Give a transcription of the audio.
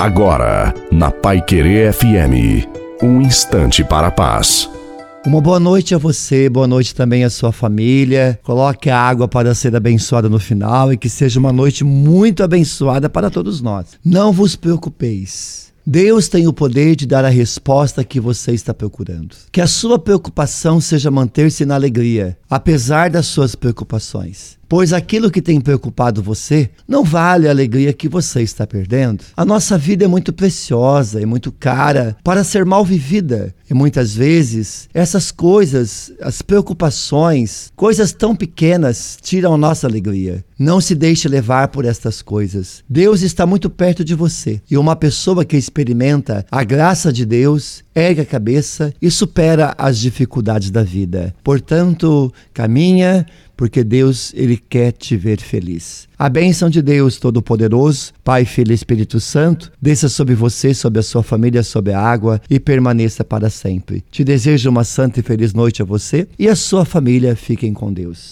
Agora, na Pai Querer FM, um instante para a paz. Uma boa noite a você, boa noite também à sua família. Coloque a água para ser abençoada no final e que seja uma noite muito abençoada para todos nós. Não vos preocupeis. Deus tem o poder de dar a resposta que você está procurando. Que a sua preocupação seja manter-se na alegria, apesar das suas preocupações pois aquilo que tem preocupado você não vale a alegria que você está perdendo. A nossa vida é muito preciosa e muito cara para ser mal vivida. E muitas vezes essas coisas, as preocupações, coisas tão pequenas, tiram a nossa alegria. Não se deixe levar por estas coisas. Deus está muito perto de você. E uma pessoa que experimenta a graça de Deus ergue a cabeça e supera as dificuldades da vida. Portanto, caminha porque Deus ele quer te ver feliz. A bênção de Deus Todo-Poderoso, Pai, Filho e Espírito Santo, desça sobre você, sobre a sua família, sobre a água e permaneça para sempre. Te desejo uma santa e feliz noite a você e a sua família. Fiquem com Deus.